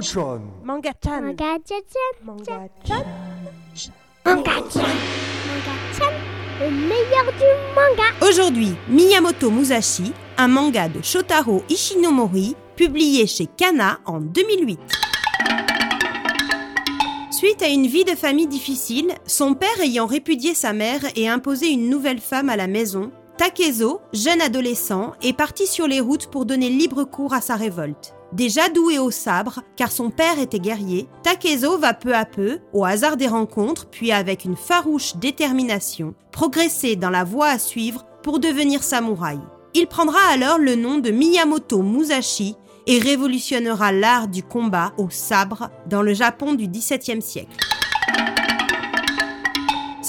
Manga-chan. Manga-chan. Manga-chan. Manga-chan. Manga-chan. Manga-chan. Le meilleur du manga. Aujourd'hui, Miyamoto Musashi, un manga de Shotaro Ishinomori, publié chez Kana en 2008. Suite à une vie de famille difficile, son père ayant répudié sa mère et imposé une nouvelle femme à la maison, Takezo, jeune adolescent, est parti sur les routes pour donner libre cours à sa révolte. Déjà doué au sabre, car son père était guerrier, Takezo va peu à peu, au hasard des rencontres, puis avec une farouche détermination, progresser dans la voie à suivre pour devenir samouraï. Il prendra alors le nom de Miyamoto Musashi et révolutionnera l'art du combat au sabre dans le Japon du XVIIe siècle.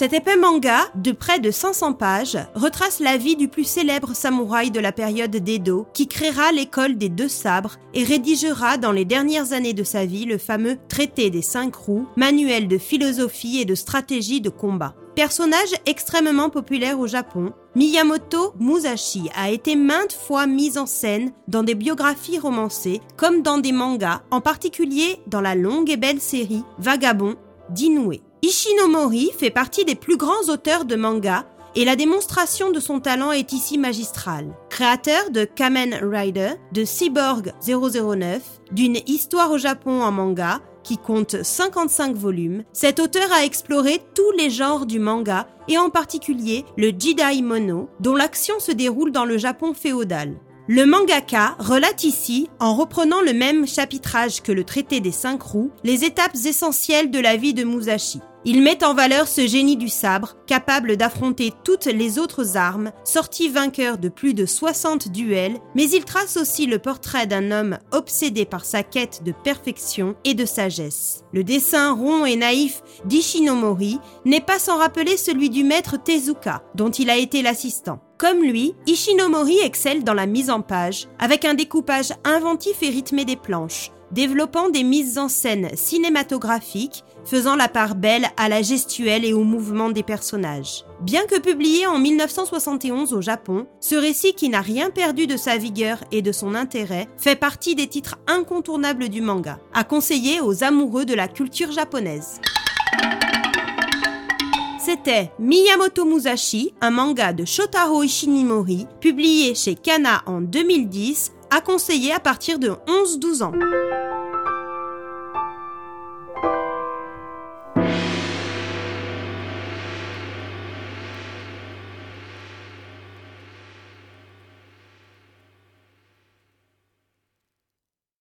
Cet épais manga, de près de 500 pages, retrace la vie du plus célèbre samouraï de la période d'Edo, qui créera l'école des deux sabres et rédigera dans les dernières années de sa vie le fameux Traité des cinq roues, manuel de philosophie et de stratégie de combat. Personnage extrêmement populaire au Japon, Miyamoto Musashi a été maintes fois mis en scène dans des biographies romancées comme dans des mangas, en particulier dans la longue et belle série Vagabond d'Inoue. Ishinomori fait partie des plus grands auteurs de manga et la démonstration de son talent est ici magistrale. Créateur de Kamen Rider, de Cyborg 009, d'une histoire au Japon en manga qui compte 55 volumes, cet auteur a exploré tous les genres du manga et en particulier le Jidai Mono, dont l'action se déroule dans le Japon féodal. Le mangaka relate ici, en reprenant le même chapitrage que le traité des cinq roues, les étapes essentielles de la vie de Musashi. Il met en valeur ce génie du sabre, capable d'affronter toutes les autres armes, sorti vainqueur de plus de 60 duels, mais il trace aussi le portrait d'un homme obsédé par sa quête de perfection et de sagesse. Le dessin rond et naïf d'Ishinomori n'est pas sans rappeler celui du maître Tezuka, dont il a été l'assistant. Comme lui, Ishinomori excelle dans la mise en page, avec un découpage inventif et rythmé des planches, développant des mises en scène cinématographiques, faisant la part belle à la gestuelle et au mouvement des personnages. Bien que publié en 1971 au Japon, ce récit qui n'a rien perdu de sa vigueur et de son intérêt fait partie des titres incontournables du manga, à conseiller aux amoureux de la culture japonaise. C'était Miyamoto Musashi, un manga de Shotaro Ishinomori, publié chez Kana en 2010, à conseiller à partir de 11-12 ans.